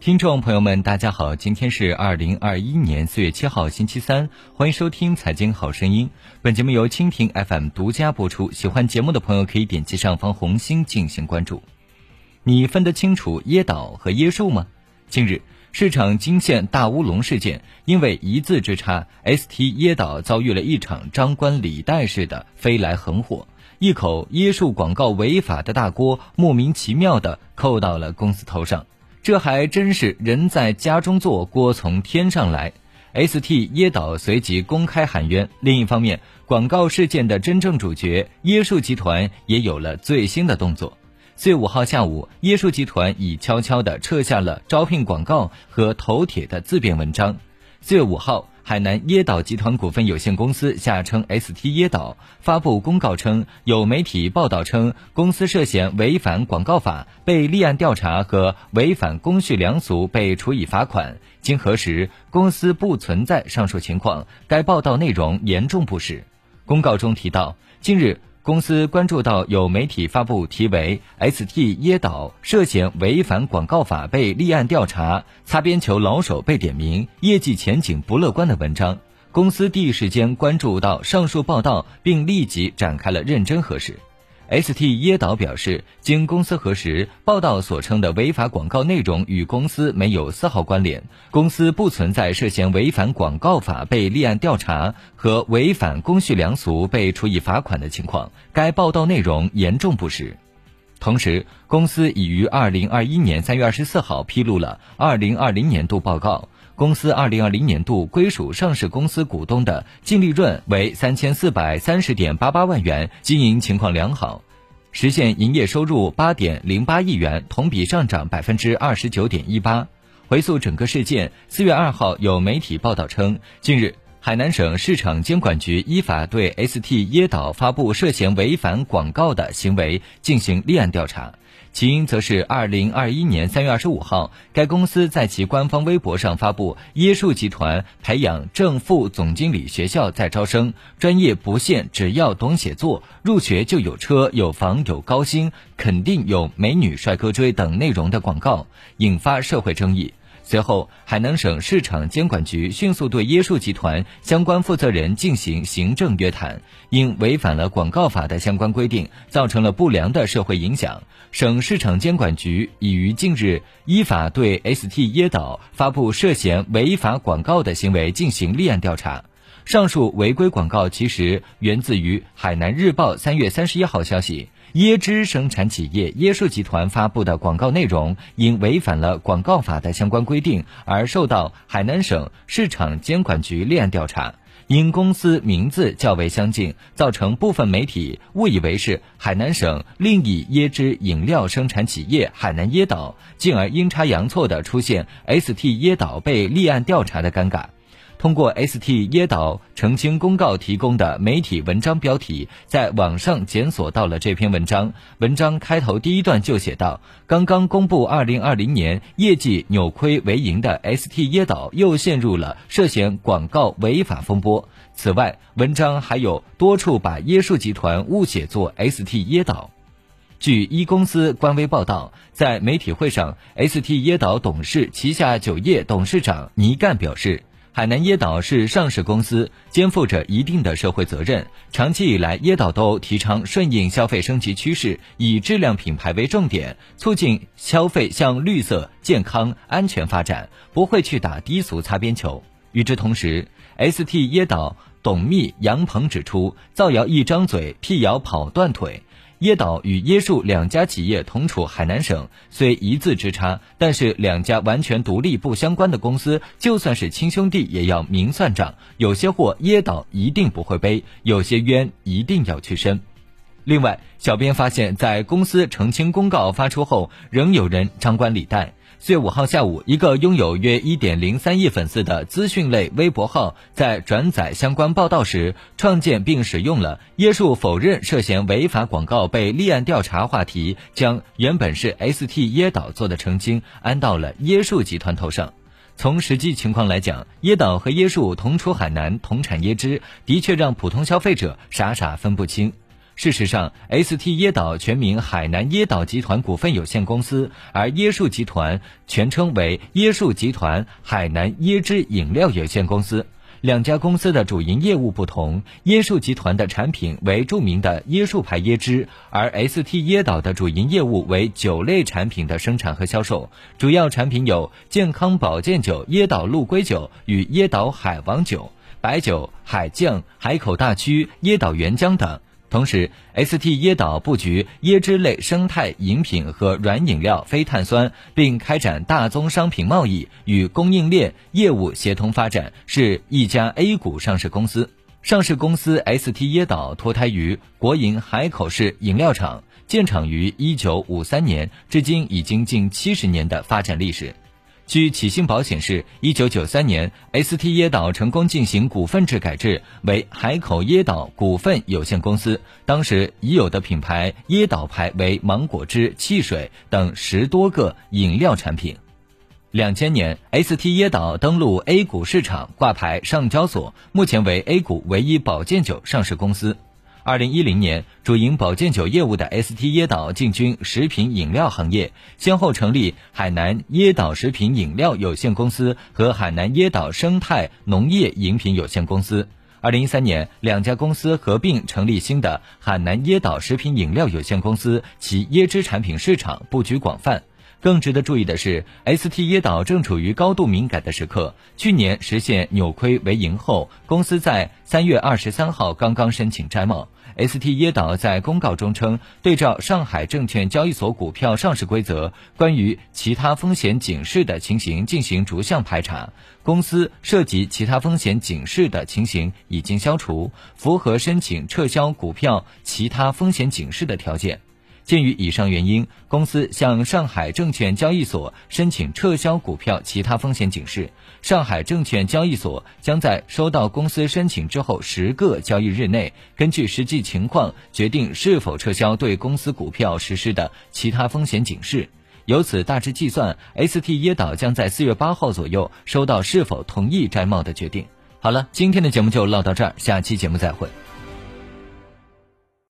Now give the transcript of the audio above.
听众朋友们，大家好，今天是二零二一年四月七号，星期三，欢迎收听《财经好声音》。本节目由蜻蜓 FM 独家播出。喜欢节目的朋友可以点击上方红心进行关注。你分得清楚椰岛和椰树吗？近日，市场惊现大乌龙事件，因为一字之差，ST 椰岛遭遇了一场张冠李戴式的飞来横祸，一口椰树广告违法的大锅莫名其妙的扣到了公司头上。这还真是人在家中坐，锅从天上来。ST 椰岛随即公开喊冤。另一方面，广告事件的真正主角椰树集团也有了最新的动作。四月五号下午，椰树集团已悄悄地撤下了招聘广告和头铁的自辩文章。四月五号。海南椰岛集团股份有限公司（下称 ST 椰岛）发布公告称，有媒体报道称公司涉嫌违反广告法，被立案调查和违反公序良俗被处以罚款。经核实，公司不存在上述情况。该报道内容严重不实。公告中提到，近日。公司关注到有媒体发布题为 “ST 椰岛涉嫌违反广告法被立案调查，擦边球老手被点名，业绩前景不乐观”的文章，公司第一时间关注到上述报道，并立即展开了认真核实。ST 椰岛表示，经公司核实，报道所称的违法广告内容与公司没有丝毫关联，公司不存在涉嫌违反广告法被立案调查和违反公序良俗被处以罚款的情况。该报道内容严重不实。同时，公司已于二零二一年三月二十四号披露了二零二零年度报告。公司二零二零年度归属上市公司股东的净利润为三千四百三十点八八万元，经营情况良好，实现营业收入八点零八亿元，同比上涨百分之二十九点一八。回溯整个事件，四月二号有媒体报道称，近日海南省市场监管局依法对 ST 椰岛发布涉嫌违反广告的行为进行立案调查。起因则是二零二一年三月二十五号，该公司在其官方微博上发布椰树集团培养正副总经理学校在招生，专业不限，只要懂写作，入学就有车有房有高薪，肯定有美女帅哥追等内容的广告，引发社会争议。随后，海南省市场监管局迅速对椰树集团相关负责人进行行政约谈，因违反了广告法的相关规定，造成了不良的社会影响。省市场监管局已于近日依法对 ST 椰岛发布涉嫌违法广告的行为进行立案调查。上述违规广告其实源自于海南日报三月三十一号消息。椰汁生产企业椰树集团发布的广告内容因违反了广告法的相关规定而受到海南省市场监管局立案调查。因公司名字较为相近，造成部分媒体误以为是海南省另一椰汁饮料生产企业海南椰岛，进而阴差阳错的出现 ST 椰岛被立案调查的尴尬。通过 ST 椰岛澄清公告提供的媒体文章标题，在网上检索到了这篇文章。文章开头第一段就写道：“刚刚公布2020年业绩扭亏为盈的 ST 椰岛又陷入了涉嫌广告违法风波。”此外，文章还有多处把椰树集团误写作 ST 椰岛。据一公司官微报道，在媒体会上，ST 椰岛董事旗下酒业董事长倪干表示。海南椰岛是上市公司，肩负着一定的社会责任。长期以来，椰岛都提倡顺应消费升级趋势，以质量品牌为重点，促进消费向绿色、健康、安全发展，不会去打低俗擦边球。与之同时，ST 椰岛董秘杨鹏指出，造谣一张嘴，辟谣跑断腿。椰岛与椰树两家企业同处海南省，虽一字之差，但是两家完全独立不相关的公司，就算是亲兄弟，也要明算账。有些货椰岛一定不会背，有些冤一定要去申。另外，小编发现，在公司澄清公告发出后，仍有人张冠李戴。四月五号下午，一个拥有约一点零三亿粉丝的资讯类微博号，在转载相关报道时，创建并使用了“椰树否认涉嫌违法广告被立案调查”话题，将原本是 ST 椰岛做的澄清安到了椰树集团头上。从实际情况来讲，椰岛和椰树同出海南，同产椰汁，的确让普通消费者傻傻分不清。事实上，ST 椰岛全名海南椰岛集团股份有限公司，而椰树集团全称为椰树集团海南椰汁饮料有限公司。两家公司的主营业务不同，椰树集团的产品为著名的椰树牌椰汁，而 ST 椰岛的主营业务为酒类产品的生产和销售，主要产品有健康保健酒椰岛鹿龟酒与椰岛海王酒、白酒海酱、海口大曲椰岛原浆等。同时，ST 椰岛布局椰汁类生态饮品和软饮料、非碳酸，并开展大宗商品贸易与供应链业务协同发展，是一家 A 股上市公司。上市公司 ST 椰岛脱胎于国营海口市饮料厂，建厂于1953年，至今已经近七十年的发展历史。据启信宝显示，一九九三年，ST 椰岛成功进行股份制改制，为海口椰岛股份有限公司。当时已有的品牌椰岛牌为芒果汁、汽水等十多个饮料产品。两千年，ST 椰岛登陆 A 股市场，挂牌上交所，目前为 A 股唯一保健酒上市公司。二零一零年，主营保健酒业务的 ST 椰岛进军食品饮料行业，先后成立海南椰岛食品饮料有限公司和海南椰岛生态农业饮品有限公司。二零一三年，两家公司合并成立新的海南椰岛食品饮料有限公司，其椰汁产品市场布局广泛。更值得注意的是，ST 椰岛正处于高度敏感的时刻。去年实现扭亏为盈后，公司在三月二十三号刚刚申请摘帽。ST 椰岛在公告中称，对照上海证券交易所股票上市规则，关于其他风险警示的情形进行逐项排查，公司涉及其他风险警示的情形已经消除，符合申请撤销股票其他风险警示的条件。鉴于以上原因，公司向上海证券交易所申请撤销股票其他风险警示。上海证券交易所将在收到公司申请之后十个交易日内，根据实际情况决定是否撤销对公司股票实施的其他风险警示。由此大致计算，ST 椰岛将在四月八号左右收到是否同意摘帽的决定。好了，今天的节目就唠到这儿，下期节目再会。